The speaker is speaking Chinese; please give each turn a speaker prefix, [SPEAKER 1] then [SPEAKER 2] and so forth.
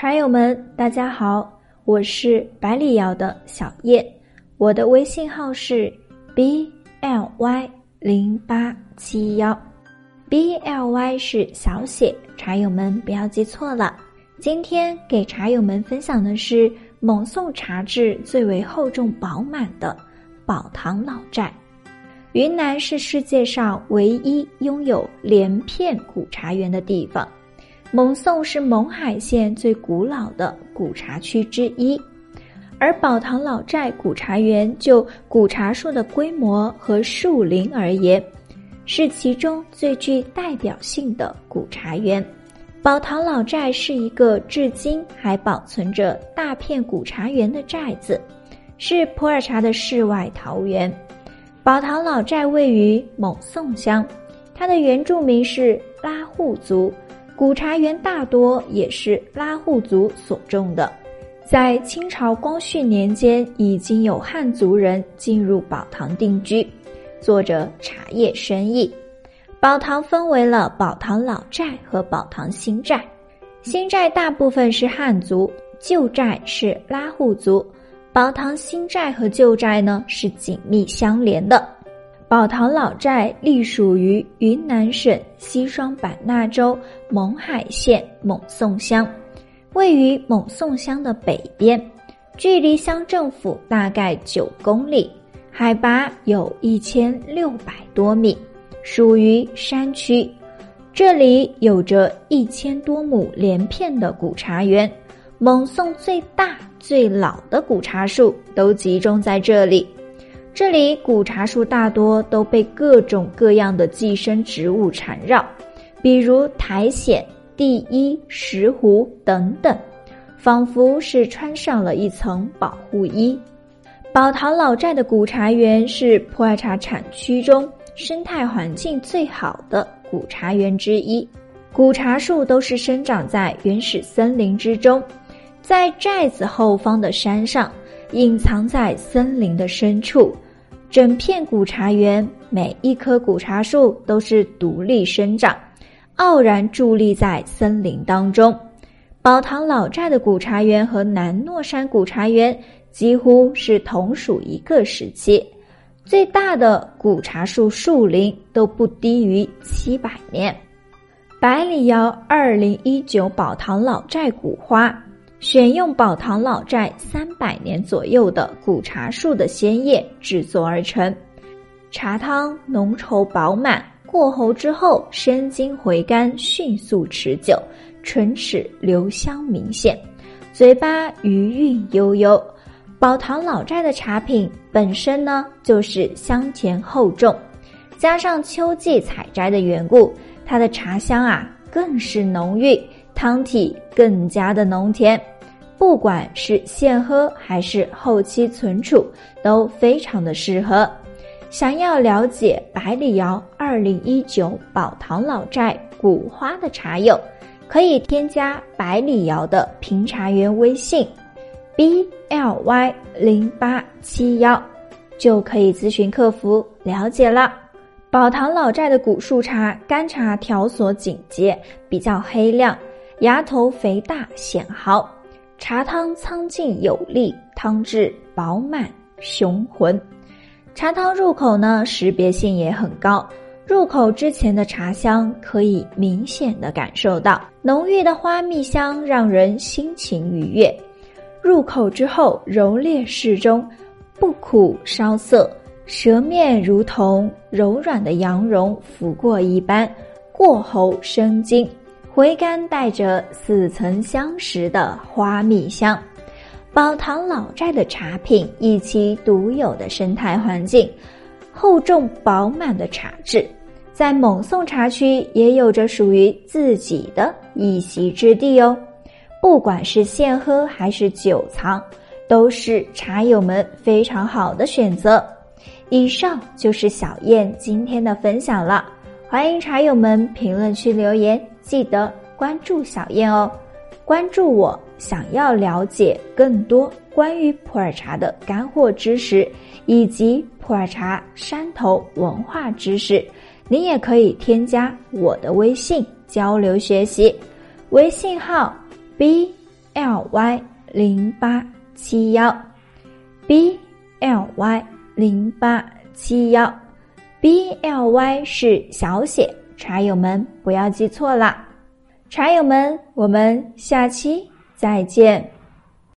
[SPEAKER 1] 茶友们，大家好，我是百里瑶的小叶，我的微信号是 b l y 零八七幺，b l y 是小写，茶友们不要记错了。今天给茶友们分享的是蒙宋茶质最为厚重饱满的宝堂老寨。云南是世界上唯一拥有连片古茶园的地方。蒙宋是勐海县最古老的古茶区之一，而宝堂老寨古茶园就古茶树的规模和树龄而言，是其中最具代表性的古茶园。宝堂老寨是一个至今还保存着大片古茶园的寨子，是普洱茶的世外桃源。宝堂老寨位于勐宋乡，它的原住民是拉祜族。古茶园大多也是拉祜族所种的，在清朝光绪年间，已经有汉族人进入宝堂定居，做着茶叶生意。宝堂分为了宝堂老寨和宝堂新寨，新寨大部分是汉族，旧寨是拉祜族。宝堂新寨和旧寨呢是紧密相连的。宝堂老寨隶属于云南省西双版纳州勐海县勐宋乡，位于勐宋乡的北边，距离乡政府大概九公里，海拔有一千六百多米，属于山区。这里有着一千多亩连片的古茶园，勐宋最大最老的古茶树都集中在这里。这里古茶树大多都被各种各样的寄生植物缠绕，比如苔藓、地衣、石斛等等，仿佛是穿上了一层保护衣。宝堂老寨的古茶园是普洱茶产区中生态环境最好的古茶园之一，古茶树都是生长在原始森林之中，在寨子后方的山上，隐藏在森林的深处。整片古茶园，每一棵古茶树都是独立生长，傲然伫立在森林当中。宝堂老寨的古茶园和南糯山古茶园几乎是同属一个时期，最大的古茶树树龄都不低于七百年。百里窑二零一九宝堂老寨古花。选用宝堂老寨三百年左右的古茶树的鲜叶制作而成，茶汤浓稠饱满，过喉之后生津回甘，迅速持久，唇齿留香明显，嘴巴余韵悠悠。宝堂老寨的茶品本身呢就是香甜厚重，加上秋季采摘的缘故，它的茶香啊更是浓郁。汤体更加的浓甜，不管是现喝还是后期存储，都非常的适合。想要了解百里窑二零一九宝堂老寨古花的茶友，可以添加百里窑的评茶员微信 b l y 零八七幺，就可以咨询客服了解了。宝堂老寨的古树茶干茶条索紧结，比较黑亮。芽头肥大显毫，茶汤苍劲有力，汤质饱满雄浑。茶汤入口呢，识别性也很高。入口之前的茶香可以明显的感受到浓郁的花蜜香，让人心情愉悦。入口之后柔烈适中，不苦烧涩，舌面如同柔软的羊绒拂过一般，过喉生津。回甘带着似曾相识的花蜜香，宝堂老寨的茶品以其独有的生态环境、厚重饱满的茶质，在蒙宋茶区也有着属于自己的一席之地哦。不管是现喝还是久藏，都是茶友们非常好的选择。以上就是小燕今天的分享了，欢迎茶友们评论区留言。记得关注小燕哦，关注我，想要了解更多关于普洱茶的干货知识，以及普洱茶山头文化知识，您也可以添加我的微信交流学习，微信号 b l y 零八七幺，b l y 零八七幺，b l y 是小写，茶友们不要记错了。茶友们，我们下期再见。